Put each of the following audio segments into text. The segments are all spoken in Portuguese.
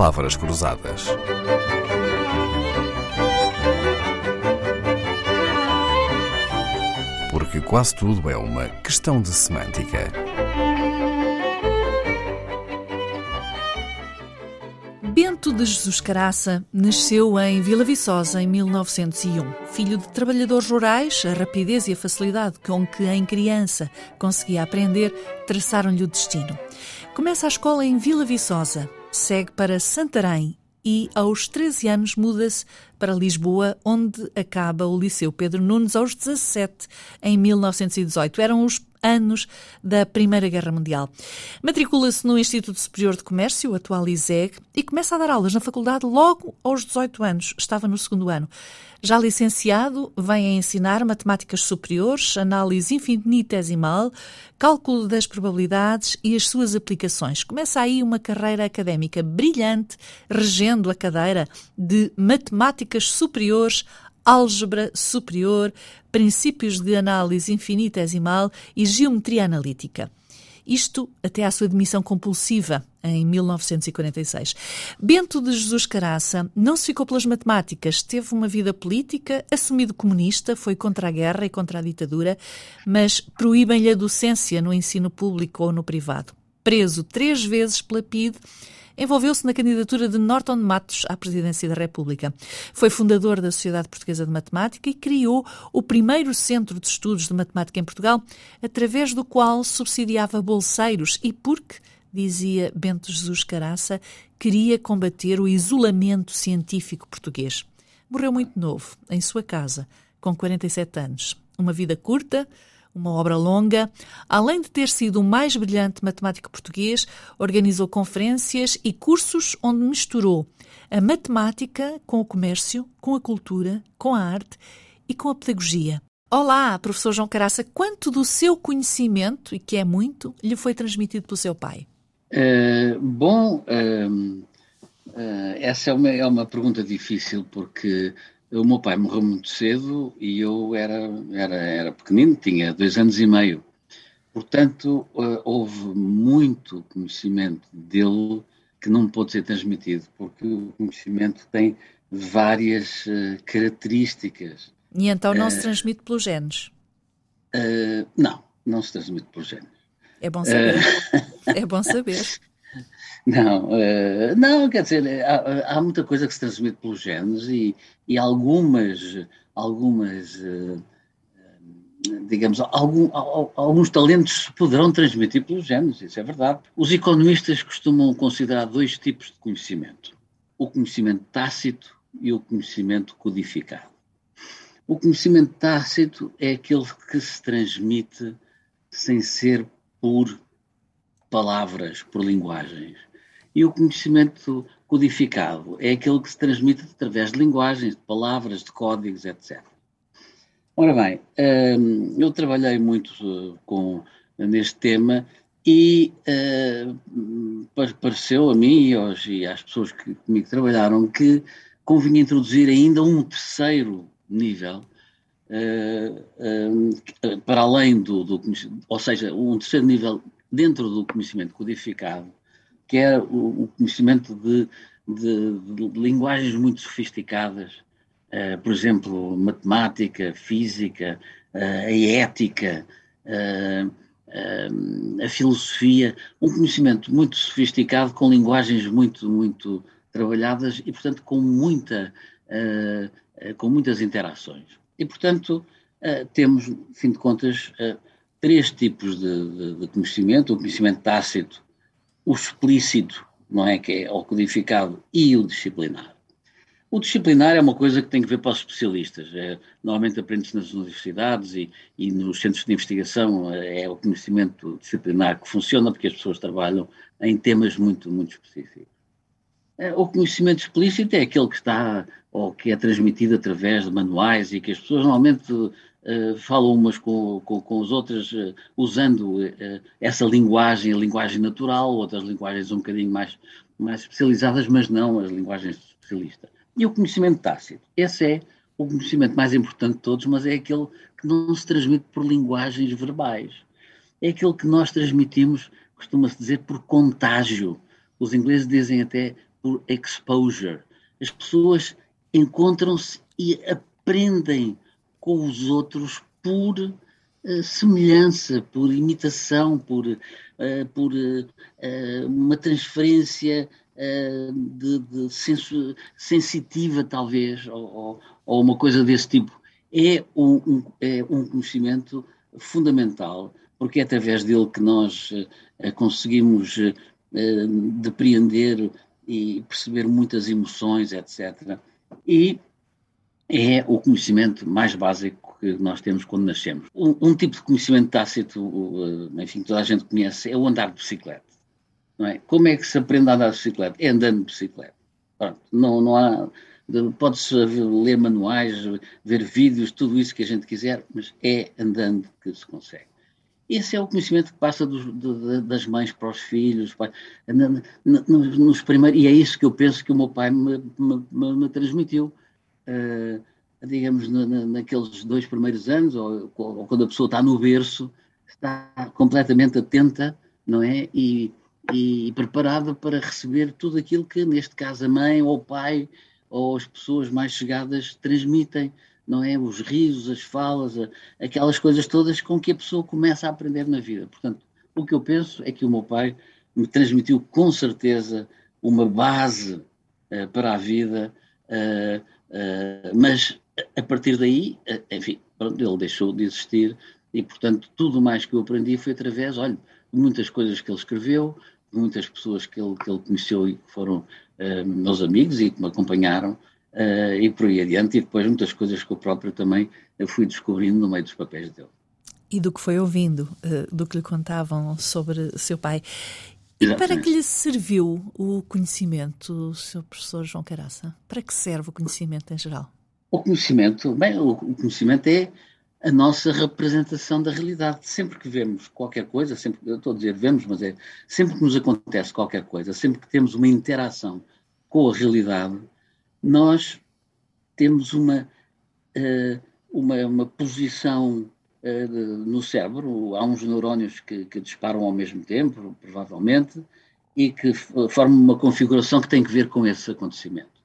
palavras cruzadas. Porque quase tudo é uma questão de semântica. Bento de Jesus Caraça nasceu em Vila Viçosa em 1901. Filho de trabalhadores rurais, a rapidez e a facilidade com que em criança conseguia aprender traçaram-lhe o destino. Começa a escola em Vila Viçosa, segue para Santarém e, aos 13 anos, muda-se para Lisboa, onde acaba o Liceu Pedro Nunes aos 17, em 1918. Eram os anos da Primeira Guerra Mundial. Matricula-se no Instituto Superior de Comércio, atual ISEG, e começa a dar aulas na faculdade logo aos 18 anos. Estava no segundo ano. Já licenciado, vem a ensinar matemáticas superiores, análise infinitesimal, cálculo das probabilidades e as suas aplicações. Começa aí uma carreira académica brilhante, regendo a cadeira de matemáticas superiores álgebra superior, princípios de análise infinitesimal e geometria analítica. Isto até à sua demissão compulsiva em 1946. Bento de Jesus Caraça não se ficou pelas matemáticas, teve uma vida política, assumido comunista, foi contra a guerra e contra a ditadura, mas proíbem-lhe a docência no ensino público ou no privado. Preso três vezes pela PIDE, envolveu-se na candidatura de Norton Matos à presidência da República. Foi fundador da Sociedade Portuguesa de Matemática e criou o primeiro centro de estudos de matemática em Portugal, através do qual subsidiava bolseiros e porque dizia Bento Jesus Caraça, queria combater o isolamento científico português. Morreu muito novo, em sua casa, com 47 anos. Uma vida curta, uma obra longa. Além de ter sido o mais brilhante matemático português, organizou conferências e cursos onde misturou a matemática com o comércio, com a cultura, com a arte e com a pedagogia. Olá, professor João Caraça, quanto do seu conhecimento, e que é muito, lhe foi transmitido pelo seu pai? Uh, bom, uh, uh, essa é uma, é uma pergunta difícil porque o meu pai morreu muito cedo e eu era, era, era pequenino, tinha dois anos e meio. Portanto, uh, houve muito conhecimento dele que não pôde ser transmitido, porque o conhecimento tem várias uh, características. E então não se transmite pelos genes? não, não se transmite pelos genes. É bom saber. é bom saber. Não, uh, não, quer dizer, há, há, muita coisa que se transmite pelos genes e, e algumas, algumas uh, digamos, algum, alguns talentos se poderão transmitir pelos genes, isso é verdade. Os economistas costumam considerar dois tipos de conhecimento: o conhecimento tácito e o conhecimento codificado. O conhecimento tácito é aquele que se transmite sem ser por palavras, por linguagens. E o conhecimento codificado é aquele que se transmite através de linguagens, de palavras, de códigos, etc. Ora bem, hum, eu trabalhei muito uh, com, neste tema e uh, pareceu a mim e, às pessoas que comigo trabalharam que convinha introduzir ainda um terceiro nível, uh, para além do, do, ou seja, um terceiro nível dentro do conhecimento codificado, que é o, conhecimento de, de, de, linguagens muito sofisticadas, uh, por exemplo, matemática, física, uh, a ética, uh, a filosofia, um conhecimento muito sofisticado com linguagens muito, muito trabalhadas e, portanto, com, muita, com muitas interações. E, portanto, temos, fim de contas, três tipos de, de, de, conhecimento: o conhecimento tácito, o explícito, não é? Que é o codificado, e o disciplinar. O disciplinar é uma coisa que tem que ver para os especialistas. É, normalmente aprende-se nas universidades e, e, nos centros de investigação é o conhecimento disciplinar que funciona porque as pessoas trabalham em temas muito, muito específicos. É, o conhecimento explícito é aquele que está ou que é transmitido através de manuais e que as pessoas normalmente uh, falam umas com, com, com as outras uh, usando uh, essa linguagem, a linguagem natural, outras linguagens um bocadinho mais, mais especializadas, mas não as linguagens especialistas. E o conhecimento tácito. Esse é o conhecimento mais importante de todos, mas é aquele que não se transmite por linguagens verbais. É aquele que nós transmitimos, costuma-se dizer, por contágio. Os ingleses dizem até por exposure. As pessoas encontram-se e aprendem com os outros por uh, semelhança, por imitação, por, uh, por uh, uma transferência de, de senso, sensitiva, talvez, ou, ou, uma coisa desse tipo. É um, um, é um conhecimento fundamental, porque é através dele que nós conseguimos depreender e perceber muitas emoções, etc. E é o conhecimento mais básico que nós temos quando nascemos. Um, um tipo de conhecimento tácito, enfim, toda a gente conhece, é o andar de bicicleta. Não é? Como é que se aprende a andar de bicicleta? É andando de bicicleta. Pronto, não, não há. Pode-se ler manuais, ver vídeos, tudo isso que a gente quiser, mas é andando que se consegue. Esse é o conhecimento que passa dos, das mães para os filhos, pai, nos, nos primeiros, e é isso que eu penso que o meu pai me, me, me transmitiu. Uh, digamos, na, naqueles dois primeiros anos, ou, ou, quando a pessoa está no berço, está completamente atenta, não é? E, e preparada para receber tudo aquilo que, neste caso, a mãe ou o pai ou as pessoas mais chegadas transmitem não é? Os risos, as falas, aquelas coisas todas com que a pessoa começa a aprender na vida. Portanto, o que eu penso é que o meu pai me transmitiu com certeza uma base uh, para a vida, uh, uh, mas a partir daí, enfim, pronto, ele deixou de existir e, portanto, tudo mais que eu aprendi foi através, olha, de muitas coisas que ele escreveu, de muitas pessoas que ele, que ele conheceu e que foram meus amigos e que me acompanharam, uh, e por aí adiante, e depois muitas coisas que eu próprio também fui descobrindo no meio dos papéis dele. E do que foi ouvindo, uh, do que lhe contavam sobre seu pai. E Exatamente. para que lhe serviu o conhecimento, seu professor João Caraça? Para que serve o conhecimento em geral? O conhecimento, bem, o conhecimento é a nossa representação da realidade. Sempre que vemos qualquer coisa, sempre, eu estou a dizer vemos, mas é sempre que nos acontece qualquer coisa, sempre que temos uma interação com a realidade, nós temos uma, uh, uma, uma, posição no cérebro, há uns neurónios que, que, disparam ao mesmo tempo, provavelmente, e que formam uma configuração que tem que ver com esse acontecimento.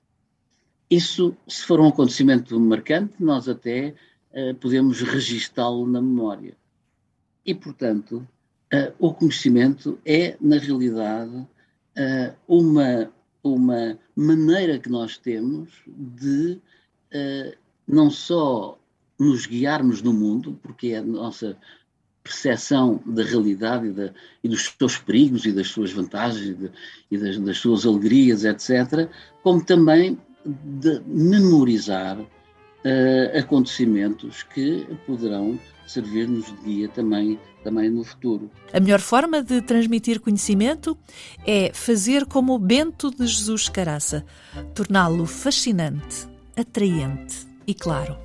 Isso, se for um acontecimento marcante, nós até uh, podemos registá-lo na memória. E, portanto, o conhecimento é, na realidade, uma uma maneira que nós temos de não só nos guiarmos no mundo, porque é a nossa percepção da realidade e, da, e, dos seus perigos e das suas vantagens e, de, e das, das, suas alegrias, etc., como também de memorizar uh, acontecimentos que poderão servir-nos de guia também, também no futuro. A melhor forma de transmitir conhecimento é fazer como o Bento de Jesus Caraça, torná-lo fascinante, atraente e claro.